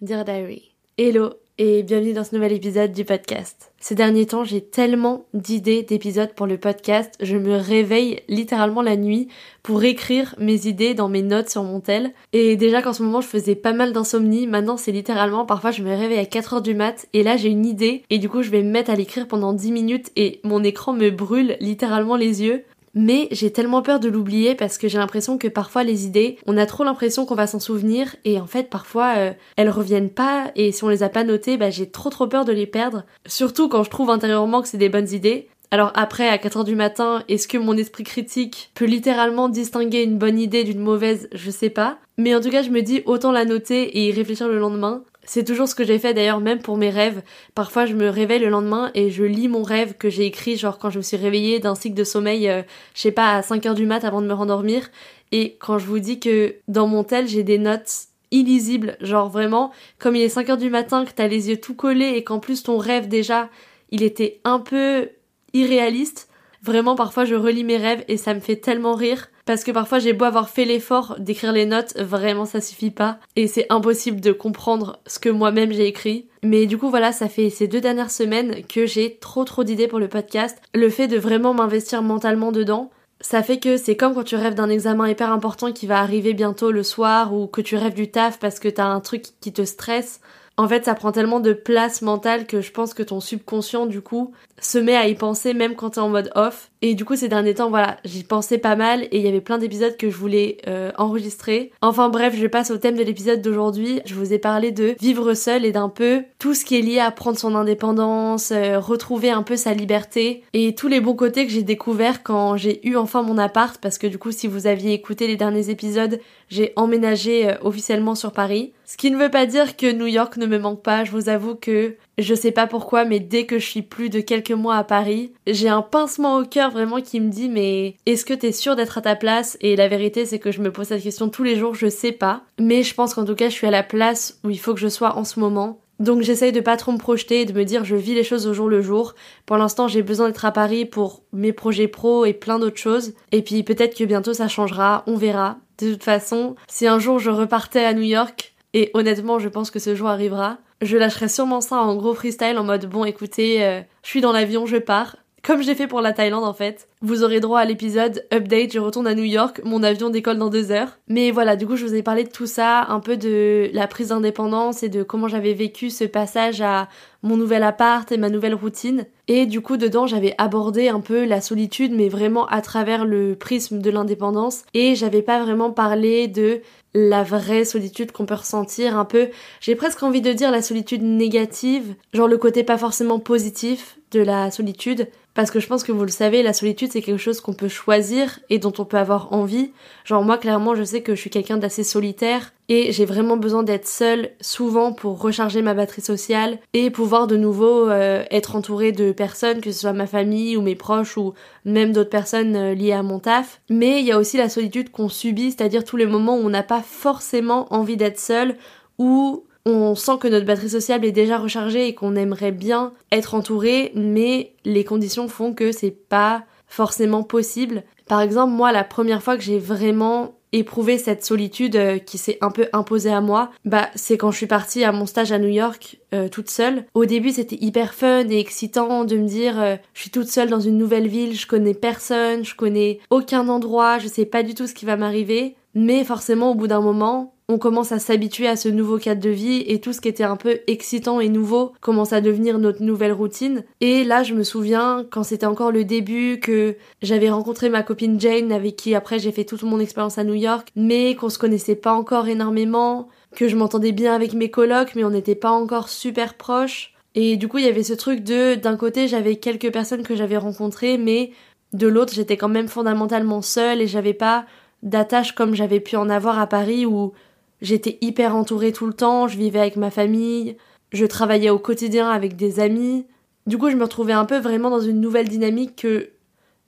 Dear Diary. Hello et bienvenue dans ce nouvel épisode du podcast. Ces derniers temps, j'ai tellement d'idées d'épisodes pour le podcast, je me réveille littéralement la nuit pour écrire mes idées dans mes notes sur mon tel. Et déjà qu'en ce moment je faisais pas mal d'insomnie, maintenant c'est littéralement parfois je me réveille à 4h du mat et là j'ai une idée et du coup je vais me mettre à l'écrire pendant 10 minutes et mon écran me brûle littéralement les yeux mais j'ai tellement peur de l'oublier parce que j'ai l'impression que parfois les idées, on a trop l'impression qu'on va s'en souvenir et en fait parfois euh, elles reviennent pas et si on les a pas notées, bah, j'ai trop trop peur de les perdre. Surtout quand je trouve intérieurement que c'est des bonnes idées. Alors après, à 4h du matin, est-ce que mon esprit critique peut littéralement distinguer une bonne idée d'une mauvaise? Je sais pas. Mais en tout cas, je me dis autant la noter et y réfléchir le lendemain. C'est toujours ce que j'ai fait d'ailleurs même pour mes rêves. Parfois je me réveille le lendemain et je lis mon rêve que j'ai écrit genre quand je me suis réveillée d'un cycle de sommeil, euh, je sais pas, à 5 heures du mat avant de me rendormir. Et quand je vous dis que dans mon tel j'ai des notes illisibles, genre vraiment, comme il est 5 heures du matin, que t'as les yeux tout collés et qu'en plus ton rêve déjà, il était un peu irréaliste, vraiment parfois je relis mes rêves et ça me fait tellement rire parce que parfois j'ai beau avoir fait l'effort d'écrire les notes, vraiment ça suffit pas et c'est impossible de comprendre ce que moi-même j'ai écrit. Mais du coup voilà, ça fait ces deux dernières semaines que j'ai trop trop d'idées pour le podcast. Le fait de vraiment m'investir mentalement dedans, ça fait que c'est comme quand tu rêves d'un examen hyper important qui va arriver bientôt le soir ou que tu rêves du taf parce que t'as un truc qui te stresse. En fait, ça prend tellement de place mentale que je pense que ton subconscient, du coup, se met à y penser même quand t'es en mode off. Et du coup, ces derniers temps, voilà, j'y pensais pas mal et il y avait plein d'épisodes que je voulais euh, enregistrer. Enfin bref, je passe au thème de l'épisode d'aujourd'hui. Je vous ai parlé de vivre seul et d'un peu tout ce qui est lié à prendre son indépendance, euh, retrouver un peu sa liberté et tous les bons côtés que j'ai découverts quand j'ai eu enfin mon appart parce que du coup, si vous aviez écouté les derniers épisodes, j'ai emménagé euh, officiellement sur Paris. Ce qui ne veut pas dire que New York ne me manque pas. Je vous avoue que je sais pas pourquoi, mais dès que je suis plus de quelques mois à Paris, j'ai un pincement au cœur vraiment qui me dit mais est-ce que t'es sûr d'être à ta place? Et la vérité c'est que je me pose cette question tous les jours, je sais pas. Mais je pense qu'en tout cas je suis à la place où il faut que je sois en ce moment. Donc j'essaye de pas trop me projeter et de me dire je vis les choses au jour le jour. Pour l'instant j'ai besoin d'être à Paris pour mes projets pro et plein d'autres choses. Et puis peut-être que bientôt ça changera, on verra. De toute façon, si un jour je repartais à New York, et honnêtement je pense que ce jour arrivera, je lâcherai sûrement ça en gros freestyle en mode bon écoutez, euh, je suis dans l'avion, je pars. Comme j'ai fait pour la Thaïlande en fait. Vous aurez droit à l'épisode Update, je retourne à New York, mon avion décolle dans deux heures. Mais voilà, du coup je vous ai parlé de tout ça, un peu de la prise d'indépendance et de comment j'avais vécu ce passage à mon nouvel appart et ma nouvelle routine. Et du coup dedans j'avais abordé un peu la solitude mais vraiment à travers le prisme de l'indépendance. Et j'avais pas vraiment parlé de la vraie solitude qu'on peut ressentir un peu, j'ai presque envie de dire la solitude négative, genre le côté pas forcément positif de la solitude, parce que je pense que vous le savez, la solitude c'est quelque chose qu'on peut choisir et dont on peut avoir envie. Genre moi clairement je sais que je suis quelqu'un d'assez solitaire et j'ai vraiment besoin d'être seule souvent pour recharger ma batterie sociale et pouvoir de nouveau euh, être entourée de personnes, que ce soit ma famille ou mes proches ou même d'autres personnes euh, liées à mon taf. Mais il y a aussi la solitude qu'on subit, c'est-à-dire tous les moments où on n'a pas forcément envie d'être seul ou on sent que notre batterie sociale est déjà rechargée et qu'on aimerait bien être entouré, mais les conditions font que c'est pas forcément possible. Par exemple, moi, la première fois que j'ai vraiment éprouvé cette solitude euh, qui s'est un peu imposée à moi, bah c'est quand je suis partie à mon stage à New York euh, toute seule. Au début, c'était hyper fun et excitant de me dire euh, je suis toute seule dans une nouvelle ville, je connais personne, je connais aucun endroit, je sais pas du tout ce qui va m'arriver. Mais forcément, au bout d'un moment, on commence à s'habituer à ce nouveau cadre de vie et tout ce qui était un peu excitant et nouveau commence à devenir notre nouvelle routine. Et là, je me souviens quand c'était encore le début que j'avais rencontré ma copine Jane avec qui après j'ai fait toute mon expérience à New York, mais qu'on se connaissait pas encore énormément, que je m'entendais bien avec mes colocs mais on n'était pas encore super proches. Et du coup, il y avait ce truc de d'un côté, j'avais quelques personnes que j'avais rencontrées mais de l'autre, j'étais quand même fondamentalement seule et j'avais pas d'attache comme j'avais pu en avoir à Paris où J'étais hyper entourée tout le temps, je vivais avec ma famille, je travaillais au quotidien avec des amis. Du coup, je me retrouvais un peu vraiment dans une nouvelle dynamique que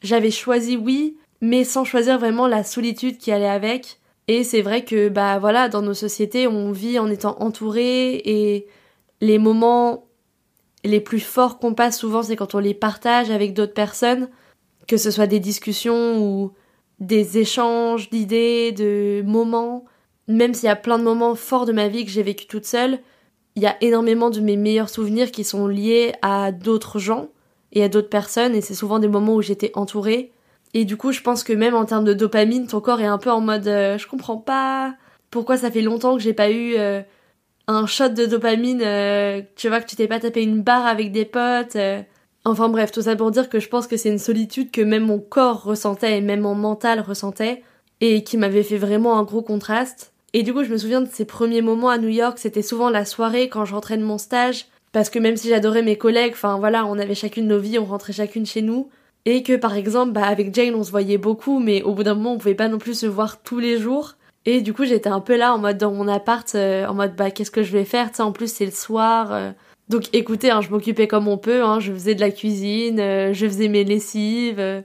j'avais choisi, oui, mais sans choisir vraiment la solitude qui allait avec. Et c'est vrai que, bah voilà, dans nos sociétés, on vit en étant entouré et les moments les plus forts qu'on passe souvent, c'est quand on les partage avec d'autres personnes, que ce soit des discussions ou des échanges d'idées, de moments même s'il y a plein de moments forts de ma vie que j'ai vécu toute seule, il y a énormément de mes meilleurs souvenirs qui sont liés à d'autres gens et à d'autres personnes, et c'est souvent des moments où j'étais entourée. Et du coup, je pense que même en termes de dopamine, ton corps est un peu en mode euh, je comprends pas pourquoi ça fait longtemps que j'ai pas eu euh, un shot de dopamine, euh, tu vois, que tu t'es pas tapé une barre avec des potes. Enfin bref, tout ça pour dire que je pense que c'est une solitude que même mon corps ressentait et même mon mental ressentait, et qui m'avait fait vraiment un gros contraste. Et du coup, je me souviens de ces premiers moments à New York, c'était souvent la soirée quand je rentrais de mon stage, parce que même si j'adorais mes collègues, enfin voilà, on avait chacune nos vies, on rentrait chacune chez nous, et que par exemple, bah avec Jane, on se voyait beaucoup, mais au bout d'un moment, on pouvait pas non plus se voir tous les jours. Et du coup, j'étais un peu là en mode dans mon appart, euh, en mode bah qu'est-ce que je vais faire, tu en plus c'est le soir. Euh. Donc écoutez, hein, je m'occupais comme on peut, hein, je faisais de la cuisine, euh, je faisais mes lessives,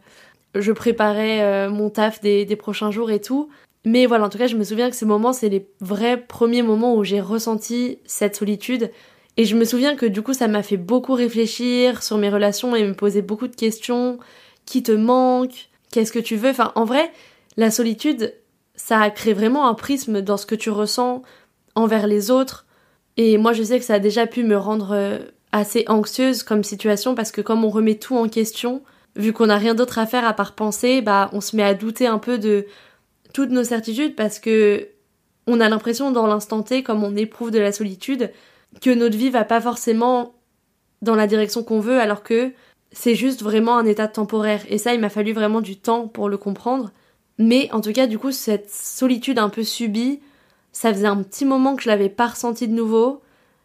je préparais mon taf des prochains jours et tout. Mais voilà, en tout cas, je me souviens que ces moments, c'est les vrais premiers moments où j'ai ressenti cette solitude. Et je me souviens que du coup, ça m'a fait beaucoup réfléchir sur mes relations et me poser beaucoup de questions. Qui te manque? Qu'est-ce que tu veux? Enfin, en vrai, la solitude, ça a créé vraiment un prisme dans ce que tu ressens envers les autres. Et moi, je sais que ça a déjà pu me rendre euh, assez anxieuse comme situation parce que comme on remet tout en question, vu qu'on n'a rien d'autre à faire à part penser, bah, on se met à douter un peu de toutes nos certitudes parce que on a l'impression dans l'instant T, comme on éprouve de la solitude, que notre vie va pas forcément dans la direction qu'on veut alors que c'est juste vraiment un état temporaire. Et ça, il m'a fallu vraiment du temps pour le comprendre. Mais en tout cas, du coup, cette solitude un peu subie, ça faisait un petit moment que je l'avais pas ressenti de nouveau.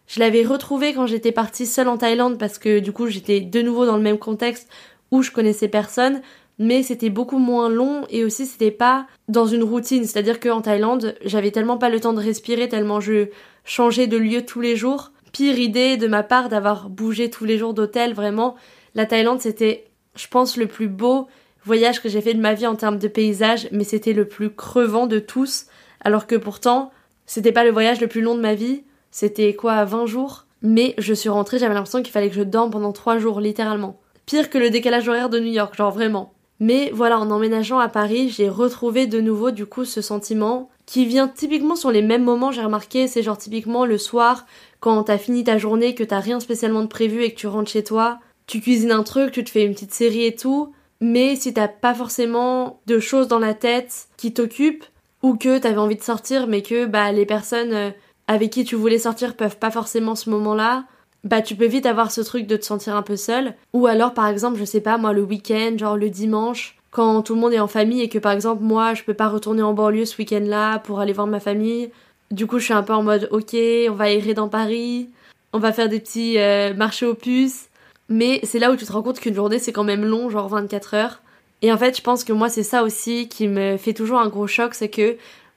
Je l'avais retrouvé quand j'étais partie seule en Thaïlande parce que du coup, j'étais de nouveau dans le même contexte où je connaissais personne mais c'était beaucoup moins long et aussi c'était pas dans une routine, c'est-à-dire qu'en Thaïlande, j'avais tellement pas le temps de respirer, tellement je changeais de lieu tous les jours. Pire idée de ma part d'avoir bougé tous les jours d'hôtel, vraiment. La Thaïlande, c'était, je pense, le plus beau voyage que j'ai fait de ma vie en termes de paysage, mais c'était le plus crevant de tous, alors que pourtant, c'était pas le voyage le plus long de ma vie, c'était quoi, 20 jours? Mais je suis rentrée, j'avais l'impression qu'il fallait que je dorme pendant 3 jours, littéralement. Pire que le décalage horaire de New York, genre vraiment. Mais voilà, en emménageant à Paris, j'ai retrouvé de nouveau du coup ce sentiment qui vient typiquement sur les mêmes moments, j'ai remarqué, c'est genre typiquement le soir, quand t'as fini ta journée, que t'as rien spécialement de prévu et que tu rentres chez toi, tu cuisines un truc, tu te fais une petite série et tout, mais si t'as pas forcément de choses dans la tête qui t'occupent, ou que t'avais envie de sortir mais que bah les personnes euh, avec qui tu voulais sortir peuvent pas forcément ce moment-là, bah tu peux vite avoir ce truc de te sentir un peu seul. Ou alors par exemple, je sais pas, moi le week-end, genre le dimanche, quand tout le monde est en famille et que par exemple moi je peux pas retourner en banlieue ce week-end-là pour aller voir ma famille. Du coup je suis un peu en mode ok, on va errer dans Paris, on va faire des petits euh, marchés aux puces. Mais c'est là où tu te rends compte qu'une journée c'est quand même long, genre 24 heures. Et en fait je pense que moi c'est ça aussi qui me fait toujours un gros choc, c'est que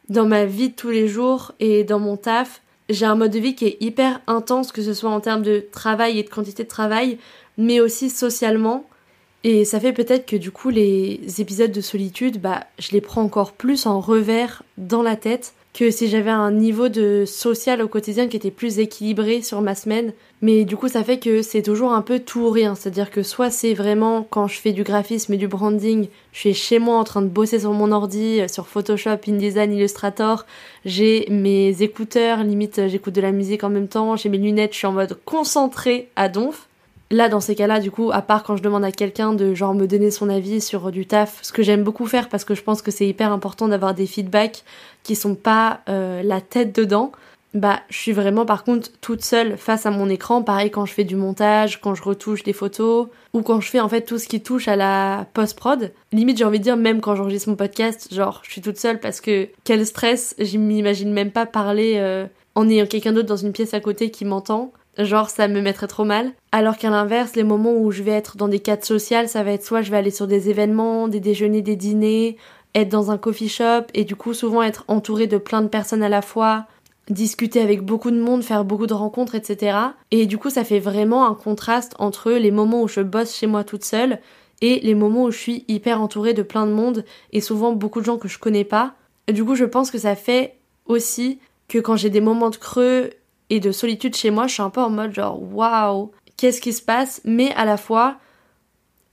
dans ma vie de tous les jours et dans mon taf, j'ai un mode de vie qui est hyper intense, que ce soit en termes de travail et de quantité de travail, mais aussi socialement. Et ça fait peut-être que du coup les épisodes de solitude, bah je les prends encore plus en revers dans la tête que si j'avais un niveau de social au quotidien qui était plus équilibré sur ma semaine. Mais du coup, ça fait que c'est toujours un peu tout ou rien. C'est-à-dire que soit c'est vraiment quand je fais du graphisme et du branding, je suis chez moi en train de bosser sur mon ordi, euh, sur Photoshop, InDesign, Illustrator, j'ai mes écouteurs, limite j'écoute de la musique en même temps, j'ai mes lunettes, je suis en mode concentré à donf. Là, dans ces cas-là, du coup, à part quand je demande à quelqu'un de genre me donner son avis sur du taf, ce que j'aime beaucoup faire parce que je pense que c'est hyper important d'avoir des feedbacks qui sont pas euh, la tête dedans, bah je suis vraiment par contre toute seule face à mon écran, pareil quand je fais du montage, quand je retouche des photos, ou quand je fais en fait tout ce qui touche à la post-prod. Limite j'ai envie de dire même quand j'enregistre mon podcast, genre je suis toute seule parce que quel stress, je m'imagine même pas parler euh, en ayant quelqu'un d'autre dans une pièce à côté qui m'entend. Genre ça me mettrait trop mal. Alors qu'à l'inverse, les moments où je vais être dans des cadres sociaux, ça va être soit je vais aller sur des événements, des déjeuners, des dîners, être dans un coffee shop et du coup souvent être entouré de plein de personnes à la fois, discuter avec beaucoup de monde, faire beaucoup de rencontres, etc. Et du coup ça fait vraiment un contraste entre les moments où je bosse chez moi toute seule et les moments où je suis hyper entourée de plein de monde et souvent beaucoup de gens que je connais pas. Du coup je pense que ça fait aussi que quand j'ai des moments de creux et de solitude chez moi, je suis un peu en mode genre waouh, qu'est-ce qui se passe? Mais à la fois,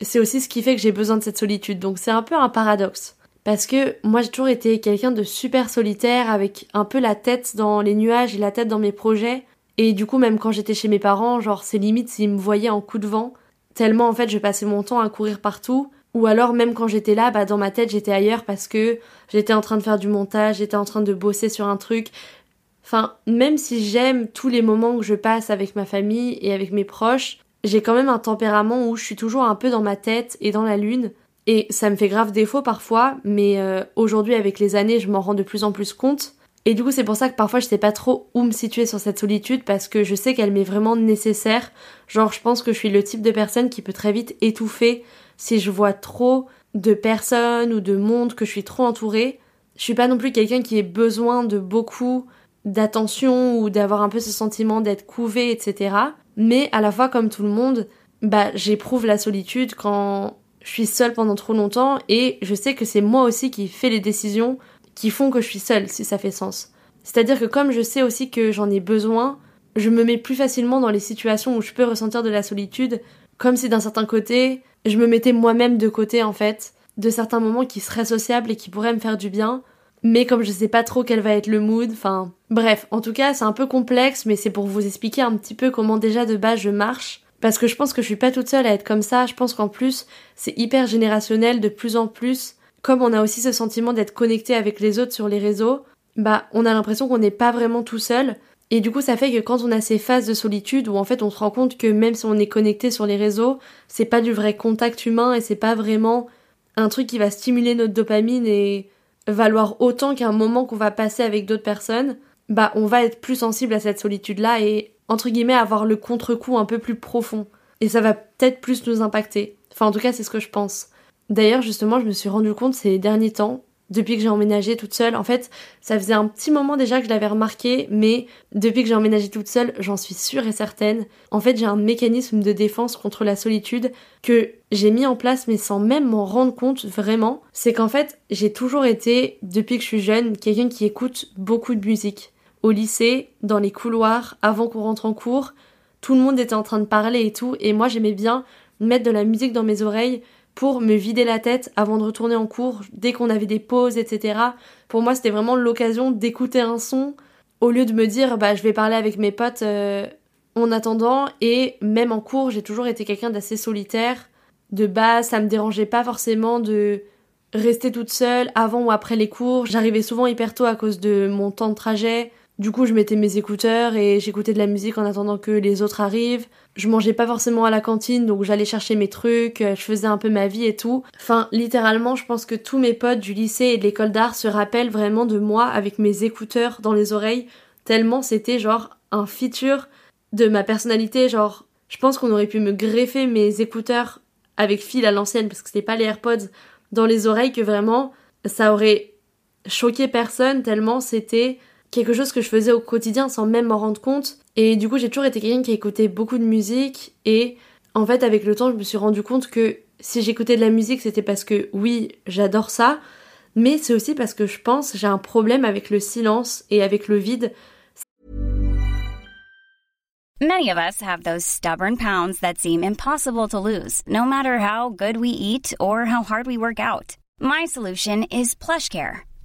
c'est aussi ce qui fait que j'ai besoin de cette solitude. Donc c'est un peu un paradoxe. Parce que moi j'ai toujours été quelqu'un de super solitaire avec un peu la tête dans les nuages et la tête dans mes projets. Et du coup même quand j'étais chez mes parents, genre c'est limite s'ils me voyaient en coup de vent. Tellement en fait je passais mon temps à courir partout. Ou alors même quand j'étais là, bah dans ma tête j'étais ailleurs parce que j'étais en train de faire du montage, j'étais en train de bosser sur un truc, Enfin, même si j'aime tous les moments que je passe avec ma famille et avec mes proches, j'ai quand même un tempérament où je suis toujours un peu dans ma tête et dans la lune. Et ça me fait grave défaut parfois, mais euh, aujourd'hui avec les années, je m'en rends de plus en plus compte. Et du coup, c'est pour ça que parfois je sais pas trop où me situer sur cette solitude parce que je sais qu'elle m'est vraiment nécessaire. Genre, je pense que je suis le type de personne qui peut très vite étouffer si je vois trop de personnes ou de monde que je suis trop entourée. Je suis pas non plus quelqu'un qui ait besoin de beaucoup d'attention ou d'avoir un peu ce sentiment d'être couvé, etc. Mais à la fois, comme tout le monde, bah, j'éprouve la solitude quand je suis seule pendant trop longtemps et je sais que c'est moi aussi qui fais les décisions qui font que je suis seule, si ça fait sens. C'est-à-dire que comme je sais aussi que j'en ai besoin, je me mets plus facilement dans les situations où je peux ressentir de la solitude, comme si d'un certain côté, je me mettais moi-même de côté en fait, de certains moments qui seraient sociables et qui pourraient me faire du bien, mais comme je sais pas trop quel va être le mood, enfin bref, en tout cas c'est un peu complexe, mais c'est pour vous expliquer un petit peu comment déjà de base je marche. Parce que je pense que je suis pas toute seule à être comme ça, je pense qu'en plus c'est hyper générationnel de plus en plus. Comme on a aussi ce sentiment d'être connecté avec les autres sur les réseaux, bah on a l'impression qu'on n'est pas vraiment tout seul. Et du coup ça fait que quand on a ces phases de solitude où en fait on se rend compte que même si on est connecté sur les réseaux, c'est pas du vrai contact humain et c'est pas vraiment un truc qui va stimuler notre dopamine et valoir autant qu'un moment qu'on va passer avec d'autres personnes, bah on va être plus sensible à cette solitude-là et entre guillemets avoir le contre-coup un peu plus profond. Et ça va peut-être plus nous impacter. Enfin en tout cas c'est ce que je pense. D'ailleurs justement je me suis rendu compte ces derniers temps depuis que j'ai emménagé toute seule. En fait, ça faisait un petit moment déjà que je l'avais remarqué, mais depuis que j'ai emménagé toute seule, j'en suis sûre et certaine. En fait, j'ai un mécanisme de défense contre la solitude que j'ai mis en place, mais sans même m'en rendre compte vraiment. C'est qu'en fait, j'ai toujours été, depuis que je suis jeune, quelqu'un qui écoute beaucoup de musique. Au lycée, dans les couloirs, avant qu'on rentre en cours, tout le monde était en train de parler et tout, et moi j'aimais bien mettre de la musique dans mes oreilles pour me vider la tête avant de retourner en cours, dès qu'on avait des pauses, etc. Pour moi, c'était vraiment l'occasion d'écouter un son au lieu de me dire bah je vais parler avec mes potes euh, en attendant et même en cours, j'ai toujours été quelqu'un d'assez solitaire. De base, ça me dérangeait pas forcément de rester toute seule avant ou après les cours. J'arrivais souvent hyper tôt à cause de mon temps de trajet. Du coup, je mettais mes écouteurs et j'écoutais de la musique en attendant que les autres arrivent. Je mangeais pas forcément à la cantine, donc j'allais chercher mes trucs, je faisais un peu ma vie et tout. Enfin, littéralement, je pense que tous mes potes du lycée et de l'école d'art se rappellent vraiment de moi avec mes écouteurs dans les oreilles, tellement c'était genre un feature de ma personnalité. Genre, je pense qu'on aurait pu me greffer mes écouteurs avec fil à l'ancienne, parce que c'était pas les AirPods, dans les oreilles, que vraiment, ça aurait choquer personne tellement c'était quelque chose que je faisais au quotidien sans même m'en rendre compte. Et du coup, j'ai toujours été quelqu'un qui écoutait beaucoup de musique et en fait, avec le temps, je me suis rendu compte que si j'écoutais de la musique, c'était parce que oui, j'adore ça, mais c'est aussi parce que je pense j'ai un problème avec le silence et avec le vide. Many of us have those stubborn pounds that seem impossible to lose, no matter how good we eat or how hard we work out. My solution is PlushCare.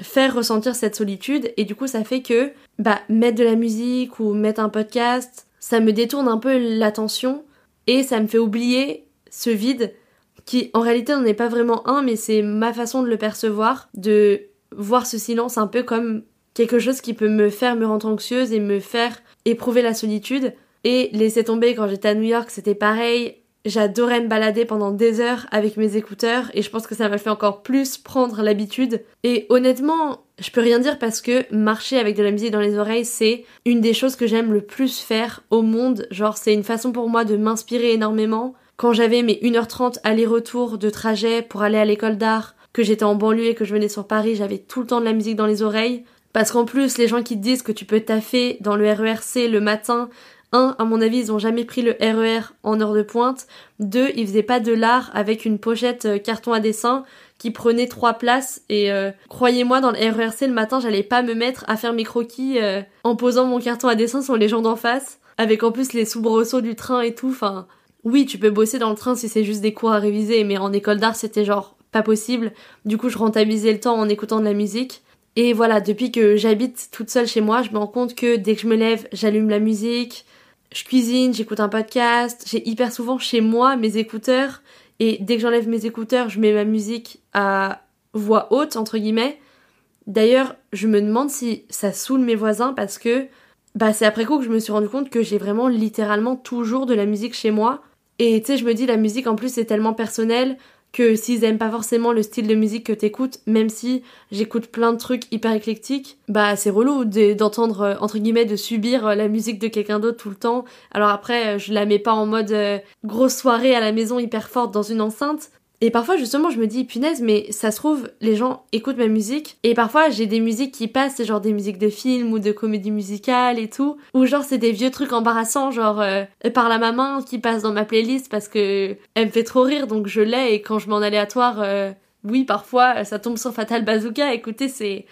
faire ressentir cette solitude. Et du coup ça fait que bah mettre de la musique ou mettre un podcast, ça me détourne un peu l'attention et ça me fait oublier ce vide qui en réalité n'en est pas vraiment un mais c'est ma façon de le percevoir, de voir ce silence un peu comme quelque chose qui peut me faire me rendre anxieuse et me faire éprouver la solitude. Et laisser tomber quand j'étais à New York, c'était pareil, J'adorais me balader pendant des heures avec mes écouteurs et je pense que ça m'a fait encore plus prendre l'habitude. Et honnêtement, je peux rien dire parce que marcher avec de la musique dans les oreilles, c'est une des choses que j'aime le plus faire au monde. Genre, c'est une façon pour moi de m'inspirer énormément. Quand j'avais mes 1h30 aller-retour de trajet pour aller à l'école d'art, que j'étais en banlieue et que je venais sur Paris, j'avais tout le temps de la musique dans les oreilles. Parce qu'en plus, les gens qui te disent que tu peux taffer dans le RERC le matin un, à mon avis, ils ont jamais pris le RER e en heure de pointe. Deux, ils faisaient pas de l'art avec une pochette euh, carton à dessin qui prenait trois places. Et euh, croyez-moi, dans le RERC le matin, j'allais pas me mettre à faire mes croquis euh, en posant mon carton à dessin sur les gens d'en face, avec en plus les soubresauts du train et tout. Enfin, oui, tu peux bosser dans le train si c'est juste des cours à réviser, mais en école d'art, c'était genre pas possible. Du coup, je rentabilisais le temps en écoutant de la musique. Et voilà, depuis que j'habite toute seule chez moi, je me rends compte que dès que je me lève, j'allume la musique, je cuisine, j'écoute un podcast, j'ai hyper souvent chez moi mes écouteurs et dès que j'enlève mes écouteurs, je mets ma musique à voix haute entre guillemets. D'ailleurs, je me demande si ça saoule mes voisins parce que bah c'est après coup que je me suis rendu compte que j'ai vraiment littéralement toujours de la musique chez moi et tu sais je me dis la musique en plus c'est tellement personnel, que s'ils aiment pas forcément le style de musique que t'écoutes, même si j'écoute plein de trucs hyper éclectiques, bah c'est relou d'entendre euh, entre guillemets de subir euh, la musique de quelqu'un d'autre tout le temps. Alors après, euh, je la mets pas en mode grosse soirée à la maison hyper forte dans une enceinte, et parfois justement je me dis punaise mais ça se trouve les gens écoutent ma musique. Et parfois j'ai des musiques qui passent genre des musiques de films ou de comédie musicale et tout. Ou genre c'est des vieux trucs embarrassants genre euh, par la maman qui passe dans ma playlist parce que elle me fait trop rire donc je l'ai. Et quand je mets en aléatoire euh, oui parfois ça tombe sur Fatal Bazooka. Écoutez c'est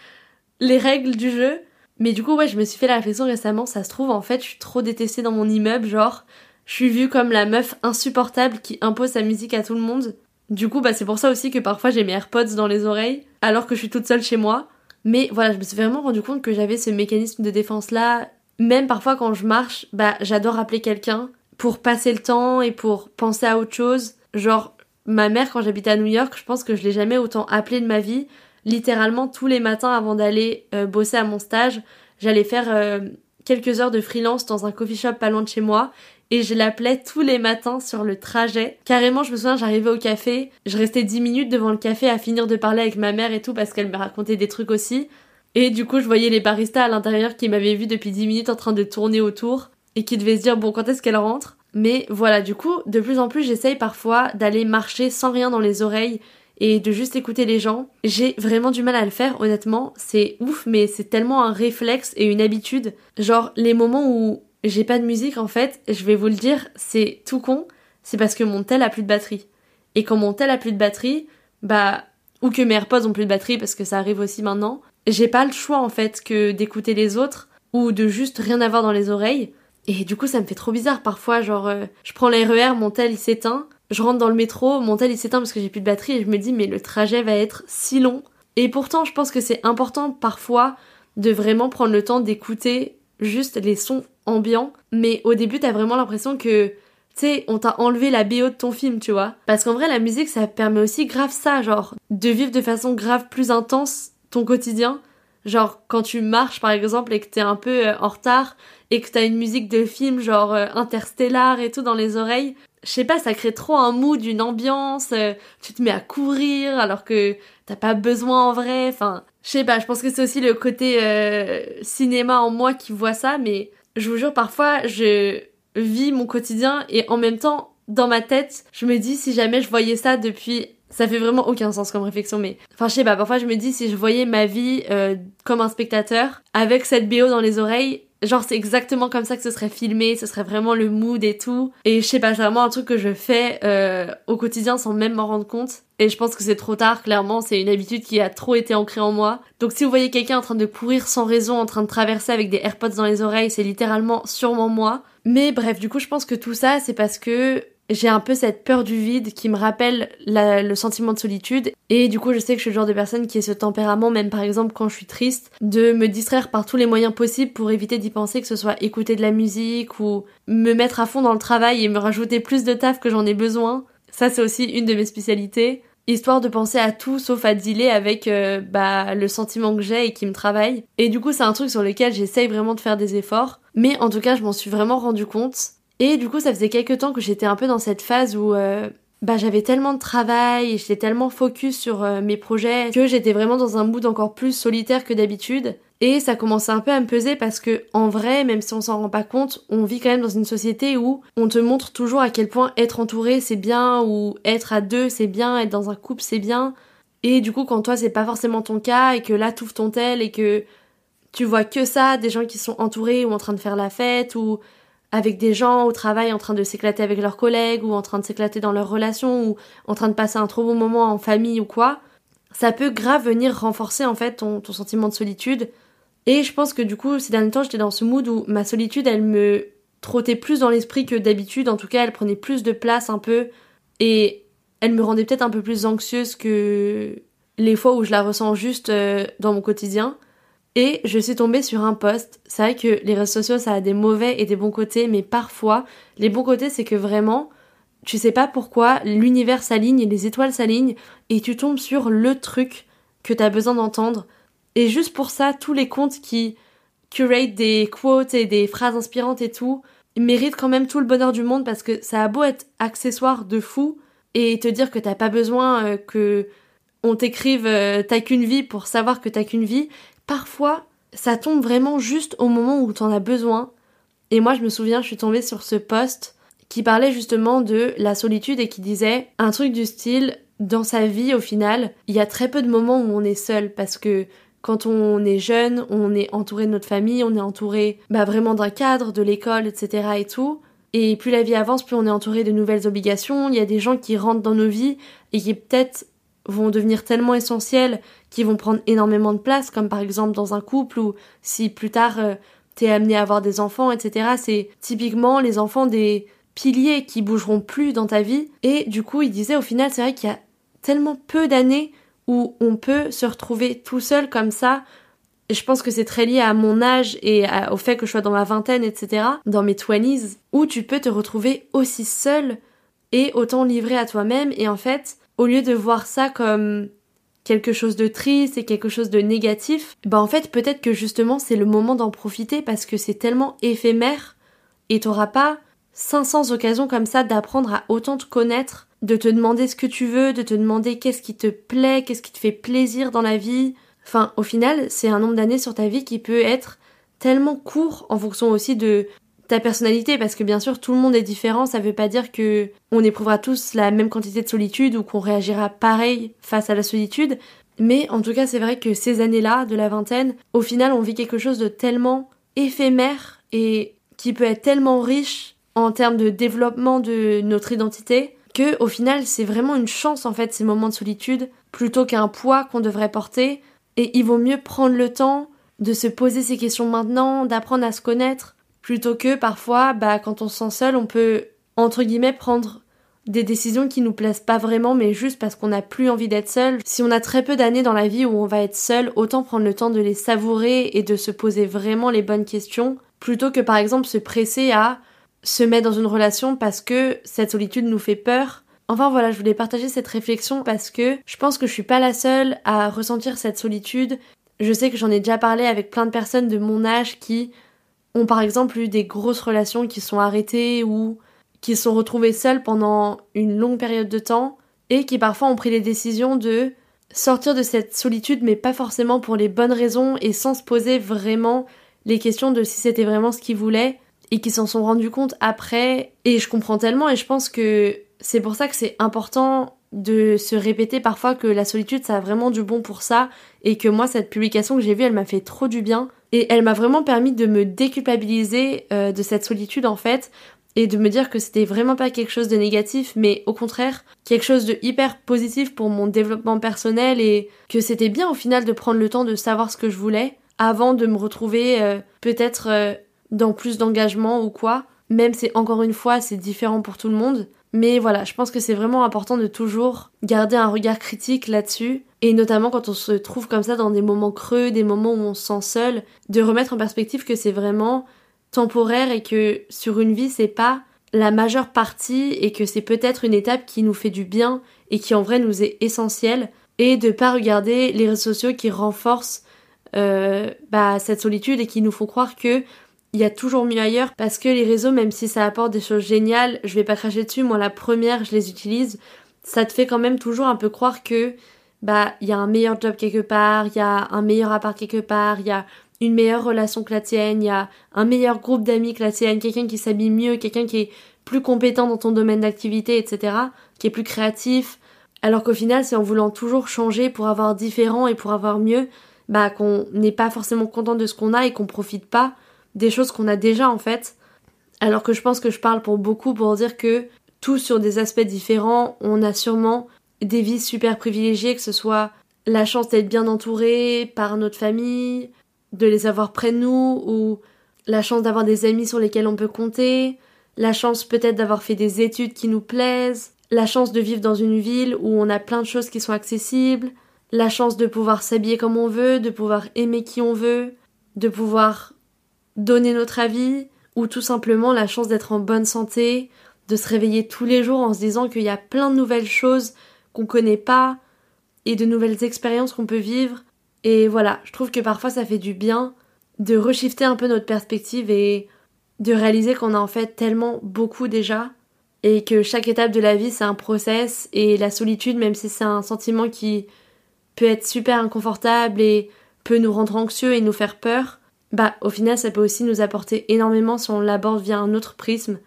les règles du jeu. Mais du coup ouais je me suis fait la réflexion récemment. Ça se trouve en fait je suis trop détestée dans mon immeuble. Genre je suis vue comme la meuf insupportable qui impose sa musique à tout le monde du coup, bah, c'est pour ça aussi que parfois j'ai mes AirPods dans les oreilles, alors que je suis toute seule chez moi. Mais voilà, je me suis vraiment rendu compte que j'avais ce mécanisme de défense là. Même parfois quand je marche, bah, j'adore appeler quelqu'un pour passer le temps et pour penser à autre chose. Genre, ma mère, quand j'habitais à New York, je pense que je l'ai jamais autant appelée de ma vie. Littéralement, tous les matins avant d'aller euh, bosser à mon stage, j'allais faire euh, quelques heures de freelance dans un coffee shop pas loin de chez moi et je l'appelais tous les matins sur le trajet. Carrément, je me souviens, j'arrivais au café, je restais 10 minutes devant le café à finir de parler avec ma mère et tout parce qu'elle me racontait des trucs aussi. Et du coup, je voyais les baristas à l'intérieur qui m'avaient vu depuis 10 minutes en train de tourner autour et qui devaient se dire bon, quand est-ce qu'elle rentre? Mais voilà, du coup, de plus en plus, j'essaye parfois d'aller marcher sans rien dans les oreilles et de juste écouter les gens. J'ai vraiment du mal à le faire, honnêtement. C'est ouf, mais c'est tellement un réflexe et une habitude. Genre, les moments où j'ai pas de musique, en fait, je vais vous le dire, c'est tout con, c'est parce que mon tel a plus de batterie. Et quand mon tel a plus de batterie, bah, ou que mes AirPods ont plus de batterie parce que ça arrive aussi maintenant, j'ai pas le choix en fait que d'écouter les autres ou de juste rien avoir dans les oreilles. Et du coup, ça me fait trop bizarre parfois, genre, euh, je prends l'RER, mon tel il s'éteint, je rentre dans le métro, mon tel il s'éteint parce que j'ai plus de batterie et je me dis, mais le trajet va être si long. Et pourtant, je pense que c'est important parfois de vraiment prendre le temps d'écouter juste les sons ambiants. Mais au début, t'as vraiment l'impression que, tu sais, on t'a enlevé la BO de ton film, tu vois. Parce qu'en vrai, la musique, ça permet aussi grave ça, genre, de vivre de façon grave plus intense ton quotidien. Genre, quand tu marches, par exemple, et que t'es un peu euh, en retard, et que t'as une musique de film, genre euh, interstellar et tout dans les oreilles, je sais pas, ça crée trop un mood, une ambiance, euh, tu te mets à courir alors que t'as pas besoin en vrai, enfin, je sais pas, je pense que c'est aussi le côté euh, cinéma en moi qui voit ça, mais je vous jure, parfois, je vis mon quotidien et en même temps, dans ma tête, je me dis si jamais je voyais ça depuis... Ça fait vraiment aucun sens comme réflexion, mais... Enfin, je sais pas, parfois je me dis si je voyais ma vie euh, comme un spectateur, avec cette BO dans les oreilles, Genre c'est exactement comme ça que ce serait filmé, ce serait vraiment le mood et tout. Et je sais pas, c'est vraiment un truc que je fais euh, au quotidien sans même m'en rendre compte. Et je pense que c'est trop tard, clairement, c'est une habitude qui a trop été ancrée en moi. Donc si vous voyez quelqu'un en train de courir sans raison, en train de traverser avec des AirPods dans les oreilles, c'est littéralement sûrement moi. Mais bref, du coup je pense que tout ça c'est parce que j'ai un peu cette peur du vide qui me rappelle le sentiment de solitude. Et du coup, je sais que je suis le genre de personne qui a ce tempérament, même par exemple quand je suis triste, de me distraire par tous les moyens possibles pour éviter d'y penser, que ce soit écouter de la musique ou me mettre à fond dans le travail et me rajouter plus de taf que j'en ai besoin. Ça, c'est aussi une de mes spécialités. Histoire de penser à tout sauf à dealer avec euh, bah, le sentiment que j'ai et qui me travaille. Et du coup, c'est un truc sur lequel j'essaye vraiment de faire des efforts. Mais en tout cas, je m'en suis vraiment rendu compte. Et du coup, ça faisait quelques temps que j'étais un peu dans cette phase où euh, bah, j'avais tellement de travail j'étais tellement focus sur euh, mes projets que j'étais vraiment dans un mood encore plus solitaire que d'habitude. Et ça commençait un peu à me peser parce que, en vrai, même si on s'en rend pas compte, on vit quand même dans une société où on te montre toujours à quel point être entouré c'est bien ou être à deux c'est bien, être dans un couple c'est bien. Et du coup, quand toi c'est pas forcément ton cas et que là ouvres ton tel et que tu vois que ça, des gens qui sont entourés ou en train de faire la fête ou avec des gens au travail en train de s'éclater avec leurs collègues ou en train de s'éclater dans leurs relations ou en train de passer un trop bon moment en famille ou quoi, ça peut grave venir renforcer en fait ton, ton sentiment de solitude. Et je pense que du coup, ces derniers temps, j'étais dans ce mood où ma solitude, elle me trottait plus dans l'esprit que d'habitude. En tout cas, elle prenait plus de place un peu et elle me rendait peut-être un peu plus anxieuse que les fois où je la ressens juste euh, dans mon quotidien. Et je suis tombée sur un post. C'est vrai que les réseaux sociaux, ça a des mauvais et des bons côtés, mais parfois, les bons côtés, c'est que vraiment, tu sais pas pourquoi, l'univers s'aligne et les étoiles s'alignent, et tu tombes sur le truc que t'as besoin d'entendre. Et juste pour ça, tous les comptes qui curate des quotes et des phrases inspirantes et tout, méritent quand même tout le bonheur du monde parce que ça a beau être accessoire de fou et te dire que t'as pas besoin euh, que on t'écrive euh, t'as qu'une vie pour savoir que t'as qu'une vie, parfois, ça tombe vraiment juste au moment où t'en as besoin. Et moi, je me souviens, je suis tombée sur ce post qui parlait justement de la solitude et qui disait un truc du style dans sa vie, au final, il y a très peu de moments où on est seul parce que quand on est jeune, on est entouré de notre famille, on est entouré bah, vraiment d'un cadre, de l'école, etc. et tout. Et plus la vie avance, plus on est entouré de nouvelles obligations. Il y a des gens qui rentrent dans nos vies et qui peut-être vont devenir tellement essentiels qui vont prendre énormément de place, comme par exemple dans un couple ou si plus tard euh, t'es amené à avoir des enfants, etc. C'est typiquement les enfants des piliers qui bougeront plus dans ta vie. Et du coup, il disait au final, c'est vrai qu'il y a tellement peu d'années où on peut se retrouver tout seul comme ça. Et je pense que c'est très lié à mon âge et au fait que je sois dans ma vingtaine, etc., dans mes twenties, où tu peux te retrouver aussi seul et autant livré à toi-même. Et en fait, au lieu de voir ça comme quelque chose de triste et quelque chose de négatif, bah en fait peut-être que justement c'est le moment d'en profiter parce que c'est tellement éphémère et t'auras pas 500 occasions comme ça d'apprendre à autant te connaître, de te demander ce que tu veux, de te demander qu'est-ce qui te plaît, qu'est-ce qui te fait plaisir dans la vie. Enfin, au final, c'est un nombre d'années sur ta vie qui peut être tellement court en fonction aussi de ta personnalité parce que bien sûr tout le monde est différent, ça veut pas dire que on éprouvera tous la même quantité de solitude ou qu'on réagira pareil face à la solitude, mais en tout cas c'est vrai que ces années-là de la vingtaine, au final on vit quelque chose de tellement éphémère et qui peut être tellement riche en termes de développement de notre identité que au final c'est vraiment une chance en fait ces moments de solitude plutôt qu'un poids qu'on devrait porter. Et il vaut mieux prendre le temps de se poser ces questions maintenant, d'apprendre à se connaître, plutôt que parfois, bah, quand on se sent seul, on peut, entre guillemets, prendre des décisions qui nous plaisent pas vraiment, mais juste parce qu'on n'a plus envie d'être seul. Si on a très peu d'années dans la vie où on va être seul, autant prendre le temps de les savourer et de se poser vraiment les bonnes questions, plutôt que par exemple se presser à se mettre dans une relation parce que cette solitude nous fait peur. Enfin voilà, je voulais partager cette réflexion parce que je pense que je suis pas la seule à ressentir cette solitude. Je sais que j'en ai déjà parlé avec plein de personnes de mon âge qui ont par exemple eu des grosses relations qui sont arrêtées ou qui se sont retrouvées seules pendant une longue période de temps et qui parfois ont pris les décisions de sortir de cette solitude mais pas forcément pour les bonnes raisons et sans se poser vraiment les questions de si c'était vraiment ce qu'ils voulaient et qui s'en sont rendus compte après. Et je comprends tellement et je pense que c'est pour ça que c'est important de se répéter parfois que la solitude ça a vraiment du bon pour ça et que moi cette publication que j'ai vue elle m'a fait trop du bien et elle m'a vraiment permis de me déculpabiliser euh, de cette solitude en fait et de me dire que c'était vraiment pas quelque chose de négatif mais au contraire quelque chose de hyper positif pour mon développement personnel et que c'était bien au final de prendre le temps de savoir ce que je voulais avant de me retrouver euh, peut-être euh, dans plus d'engagement ou quoi. Même si encore une fois c'est différent pour tout le monde mais voilà, je pense que c'est vraiment important de toujours garder un regard critique là-dessus, et notamment quand on se trouve comme ça dans des moments creux, des moments où on se sent seul, de remettre en perspective que c'est vraiment temporaire et que sur une vie c'est pas la majeure partie et que c'est peut-être une étape qui nous fait du bien et qui en vrai nous est essentielle, et de pas regarder les réseaux sociaux qui renforcent euh, bah, cette solitude et qui nous font croire que il y a toujours mieux ailleurs parce que les réseaux, même si ça apporte des choses géniales, je vais pas cracher dessus, moi la première, je les utilise, ça te fait quand même toujours un peu croire que bah il y a un meilleur job quelque part, il y a un meilleur appart quelque part, il y a une meilleure relation que la tienne, il y a un meilleur groupe d'amis que la tienne, quelqu'un qui s'habille mieux, quelqu'un qui est plus compétent dans ton domaine d'activité, etc., qui est plus créatif. Alors qu'au final, c'est en voulant toujours changer pour avoir différent et pour avoir mieux, bah qu'on n'est pas forcément content de ce qu'on a et qu'on profite pas des choses qu'on a déjà en fait. Alors que je pense que je parle pour beaucoup pour dire que tous sur des aspects différents, on a sûrement des vies super privilégiées, que ce soit la chance d'être bien entouré par notre famille, de les avoir près de nous, ou la chance d'avoir des amis sur lesquels on peut compter, la chance peut-être d'avoir fait des études qui nous plaisent, la chance de vivre dans une ville où on a plein de choses qui sont accessibles, la chance de pouvoir s'habiller comme on veut, de pouvoir aimer qui on veut, de pouvoir donner notre avis, ou tout simplement la chance d'être en bonne santé, de se réveiller tous les jours en se disant qu'il y a plein de nouvelles choses qu'on connaît pas, et de nouvelles expériences qu'on peut vivre. Et voilà, je trouve que parfois ça fait du bien de reshifter un peu notre perspective et de réaliser qu'on a en fait tellement beaucoup déjà et que chaque étape de la vie c'est un process et la solitude même si c'est un sentiment qui peut être super inconfortable et peut nous rendre anxieux et nous faire peur, bah au final ça peut aussi nous apporter énormément si on l'aborde via un autre prisme.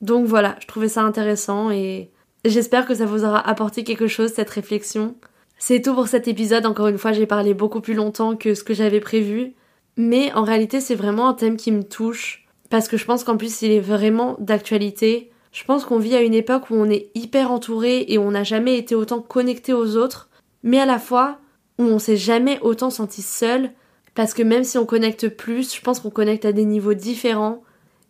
Donc voilà, je trouvais ça intéressant et j'espère que ça vous aura apporté quelque chose cette réflexion. C'est tout pour cet épisode, encore une fois j'ai parlé beaucoup plus longtemps que ce que j'avais prévu, mais en réalité c'est vraiment un thème qui me touche parce que je pense qu'en plus il est vraiment d'actualité. Je pense qu'on vit à une époque où on est hyper entouré et on n'a jamais été autant connecté aux autres, mais à la fois où on s'est jamais autant senti seul parce que même si on connecte plus, je pense qu'on connecte à des niveaux différents.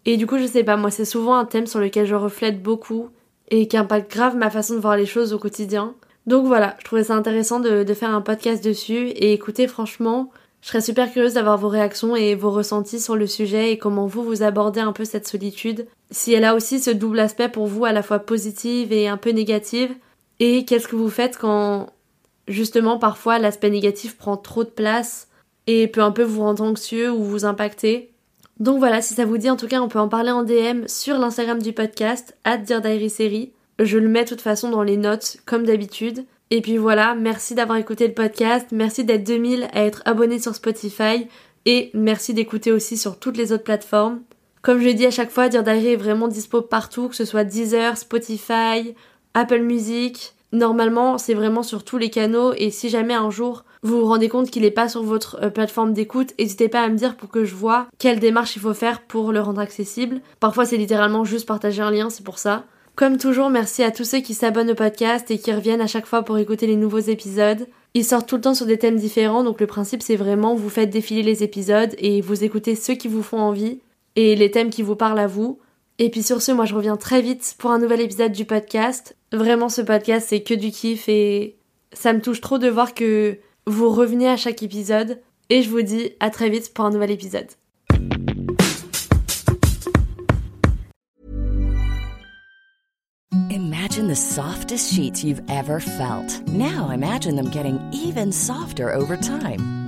Et du coup, je sais pas, moi, c'est souvent un thème sur lequel je reflète beaucoup et qui impacte grave ma façon de voir les choses au quotidien. Donc voilà, je trouvais ça intéressant de, faire un podcast dessus. Et écoutez, franchement, je serais super curieuse d'avoir vos réactions et vos ressentis sur le sujet et comment vous vous abordez un peu cette solitude. Si elle a aussi ce double aspect pour vous à la fois positive et un peu négative. Et qu'est-ce que vous faites quand justement parfois l'aspect négatif prend trop de place et peut un peu vous rendre anxieux ou vous impacter. Donc voilà, si ça vous dit, en tout cas, on peut en parler en DM sur l'Instagram du podcast, at Série. Je le mets de toute façon dans les notes, comme d'habitude. Et puis voilà, merci d'avoir écouté le podcast, merci d'être 2000 à être abonné sur Spotify, et merci d'écouter aussi sur toutes les autres plateformes. Comme je dis à chaque fois, Dear Diary est vraiment dispo partout, que ce soit Deezer, Spotify, Apple Music. Normalement, c'est vraiment sur tous les canaux, et si jamais un jour vous vous rendez compte qu'il n'est pas sur votre euh, plateforme d'écoute, n'hésitez pas à me dire pour que je vois quelle démarche il faut faire pour le rendre accessible. Parfois c'est littéralement juste partager un lien, c'est pour ça. Comme toujours, merci à tous ceux qui s'abonnent au podcast et qui reviennent à chaque fois pour écouter les nouveaux épisodes. Ils sortent tout le temps sur des thèmes différents, donc le principe c'est vraiment vous faites défiler les épisodes et vous écoutez ceux qui vous font envie et les thèmes qui vous parlent à vous. Et puis sur ce, moi je reviens très vite pour un nouvel épisode du podcast. Vraiment ce podcast c'est que du kiff et ça me touche trop de voir que vous revenez à chaque épisode. Et je vous dis à très vite pour un nouvel épisode. Imagine the softest sheets you've ever felt. Now imagine them getting even softer over time.